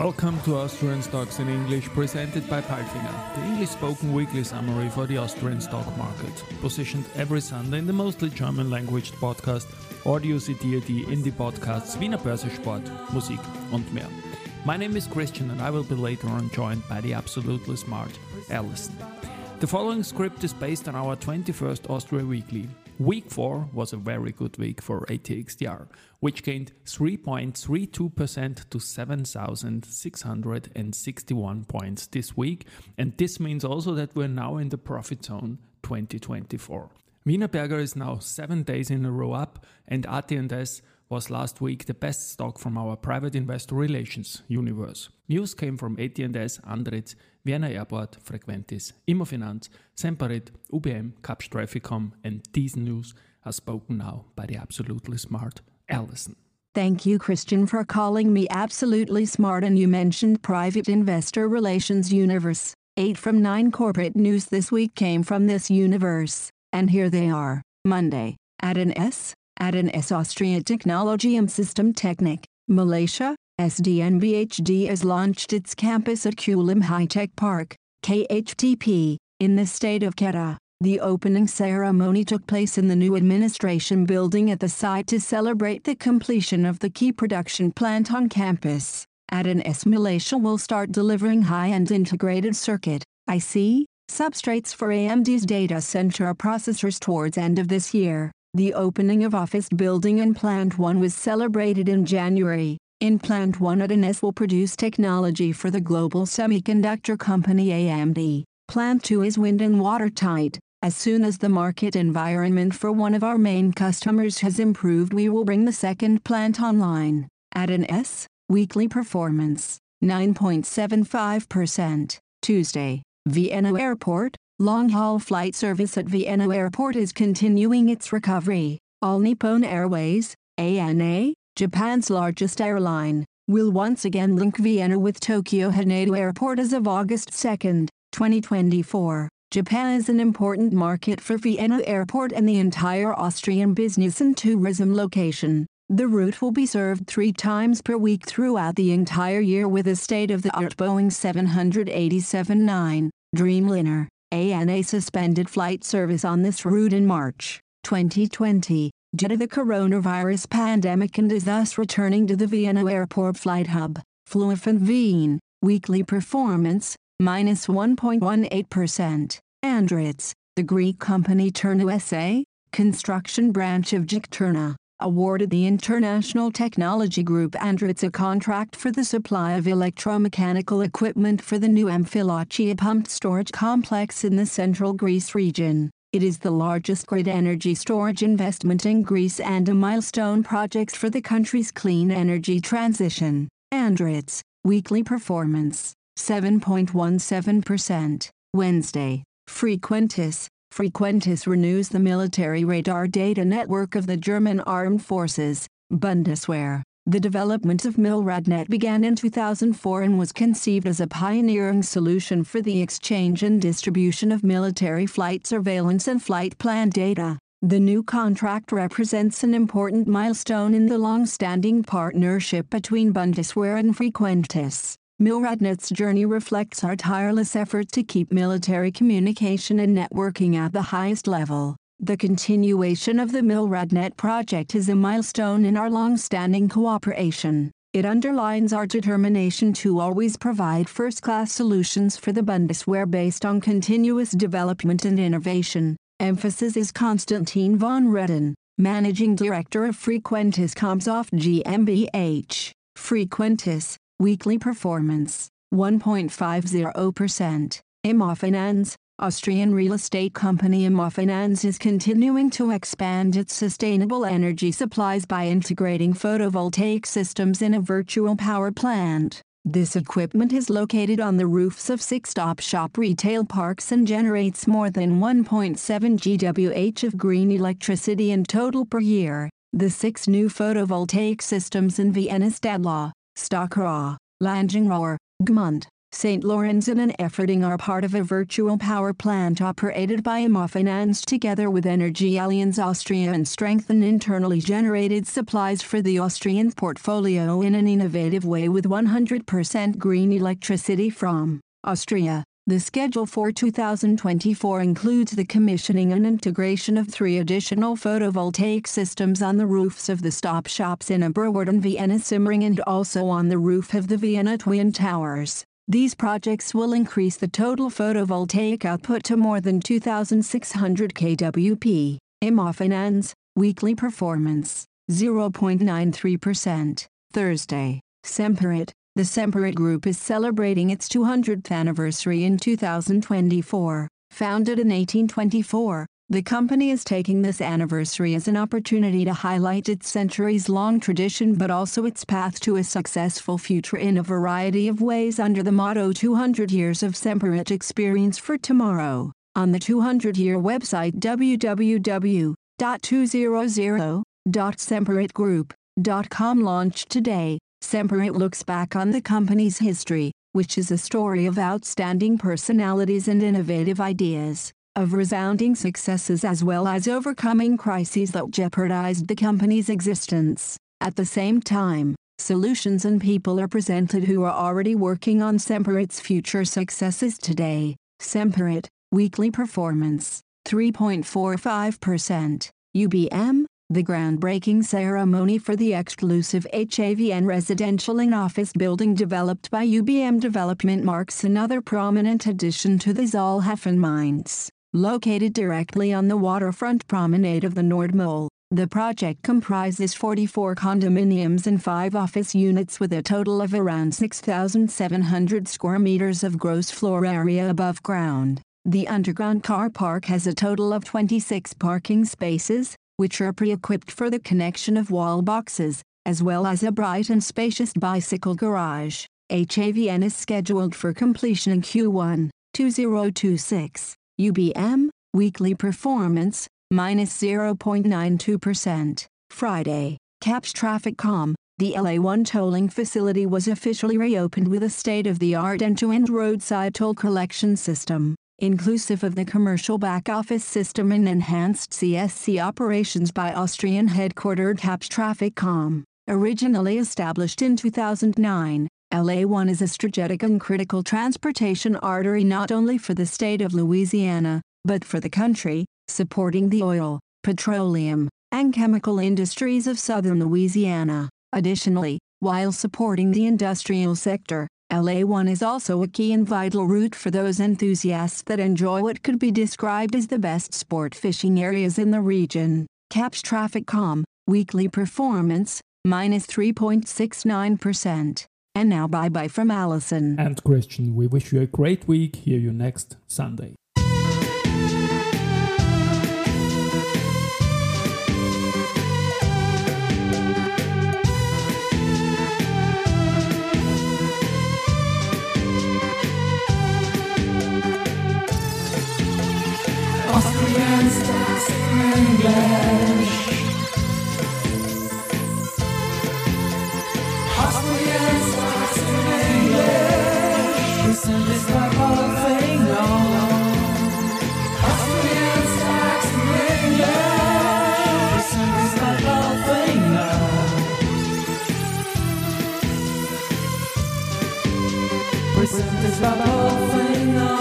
Welcome to Austrian Stocks in English, presented by Palfinger, the English spoken weekly summary for the Austrian stock market. Positioned every Sunday in the mostly German language podcast, Audio CD Indie Podcasts Wiener Börse Sport, Musik und mehr. My name is Christian and I will be later on joined by the absolutely smart Alison. The following script is based on our 21st Austria Weekly. Week 4 was a very good week for ATX TR, which gained 3.32% to 7,661 points this week, and this means also that we're now in the profit zone 2024. Wienerberger is now 7 days in a row up, and AT&S was last week the best stock from our private investor relations universe. News came from AT&S, Andritz, Vienna Airport, Frequentis, Immofinanz, Semperit, UBM, Kapsch TrafficCom, and these news are spoken now by the absolutely smart Alison. Thank you, Christian, for calling me absolutely smart. And you mentioned private investor relations universe. Eight from nine corporate news this week came from this universe. And here they are Monday, AT&S, AT&S Austria Technology and System Technic, Malaysia, SDNBHD has launched its campus at Kulim High Tech Park, KHTP, in the state of Kedah. The opening ceremony took place in the new administration building at the site to celebrate the completion of the key production plant on campus. AT&S Malaysia will start delivering high-end integrated circuit, IC, substrates for AMD's data center processors towards end of this year. The opening of office building in Plant 1 was celebrated in January. In Plant 1 AT&S will produce technology for the global semiconductor company AMD. Plant 2 is wind and watertight. As soon as the market environment for one of our main customers has improved we will bring the second plant online. AT&S, weekly performance, 9.75%. Tuesday, Vienna Airport, Long-haul flight service at Vienna Airport is continuing its recovery. All Nippon Airways, ANA, Japan's largest airline, will once again link Vienna with Tokyo Haneda Airport as of August 2, 2024. Japan is an important market for Vienna Airport and the entire Austrian business and tourism location. The route will be served three times per week throughout the entire year with a state-of-the-art Boeing 787-9 Dreamliner. ANA suspended flight service on this route in March 2020 due to the coronavirus pandemic and is thus returning to the Vienna airport flight hub. Flughafen Wien, weekly performance, minus 1.18%. Andritz, the Greek company Terna SA, construction branch of GEK Terna, awarded the International Technology Group Andritz a contract for the supply of electromechanical equipment for the new Amfilochia pumped storage complex in the central Greece region. It is the largest grid energy storage investment in Greece and a milestone project for the country's clean energy transition. Andritz, weekly performance, 7.17%. Wednesday, Frequentis, Frequentis renews the military radar data network of the German armed forces, Bundeswehr. The development of MILRADNet began in 2004 and was conceived as a pioneering solution for the exchange and distribution of military flight surveillance and flight plan data. The new contract represents an important milestone in the long-standing partnership between Bundeswehr and Frequentis. MILRADNet's journey reflects our tireless effort to keep military communication and networking at the highest level. The continuation of the MILRADNet project is a milestone in our long-standing cooperation. It underlines our determination to always provide first-class solutions for the Bundeswehr based on continuous development and innovation. Emphasis is Konstantin von Reden, Managing Director of Frequentis Comsoft GmbH. Frequentis, Weekly performance 1.50%. Immofinanz, Austrian real estate company Immofinanz is continuing to expand its sustainable energy supplies by integrating photovoltaic systems in a virtual power plant. This equipment is located on the roofs of six-stop shop retail parks and generates more than 1.7 GWh of green electricity in total per year. The six new photovoltaic systems in Vienna Stadlau, Stockerau, Langenrohr, Gmund, St. Lawrence and an Efferding are part of a virtual power plant operated by Immofinanz together with Energy Allianz Austria and strengthen internally generated supplies for the Austrian portfolio in an innovative way with 100% green electricity from Austria. The schedule for 2024 includes the commissioning and integration of three additional photovoltaic systems on the roofs of the stop shops in Oberwart and Vienna Simmering and also on the roof of the Vienna Twin Towers. These projects will increase the total photovoltaic output to more than 2,600 kWp. Immofinanz, weekly performance, 0.93%. Thursday, Semperit, the Semperit Group is celebrating its 200th anniversary in 2024. Founded in 1824, the company is taking this anniversary as an opportunity to highlight its centuries long tradition but also its path to a successful future in a variety of ways under the motto 200 Years of Semperit Experience for Tomorrow. On the 200 year website www.200.semperitgroup.com launched today, Semperit looks back on the company's history, which is a story of outstanding personalities and innovative ideas of resounding successes as well as overcoming crises that jeopardized the company's existence. At the same time, solutions and people are presented who are already working on Semperit's future successes today. Semperit, weekly performance, 3.45%. UBM, the groundbreaking ceremony for the exclusive HAVN residential and office building developed by UBM Development marks another prominent addition to the Zollhafen Mainz. Located directly on the waterfront promenade of the Nordmole, the project comprises 44 condominiums and 5 office units with a total of around 6,700 square meters of gross floor area above ground. The underground car park has a total of 26 parking spaces, which are pre-equipped for the connection of wall boxes, as well as a bright and spacious bicycle garage. HAVN is scheduled for completion in Q1 2026. UBM, weekly performance, minus 0.92%. Friday, Kapsch TrafficCom, the LA1 tolling facility was officially reopened with a state-of-the-art end-to-end roadside toll collection system, inclusive of the commercial back-office system and enhanced CSC operations by Austrian headquartered Kapsch TrafficCom. Originally established in 2009, LA1 is a strategic and critical transportation artery not only for the state of Louisiana, but for the country, supporting the oil, petroleum, and chemical industries of southern Louisiana. Additionally, while supporting the industrial sector, LA1 is also a key and vital route for those enthusiasts that enjoy what could be described as the best sport fishing areas in the region. Kapsch TrafficCom, weekly performance, minus 3.69%. And now bye bye from Alison. And Christian, we wish you a great week. Hear you next Sunday. English. Listen this whole thing on.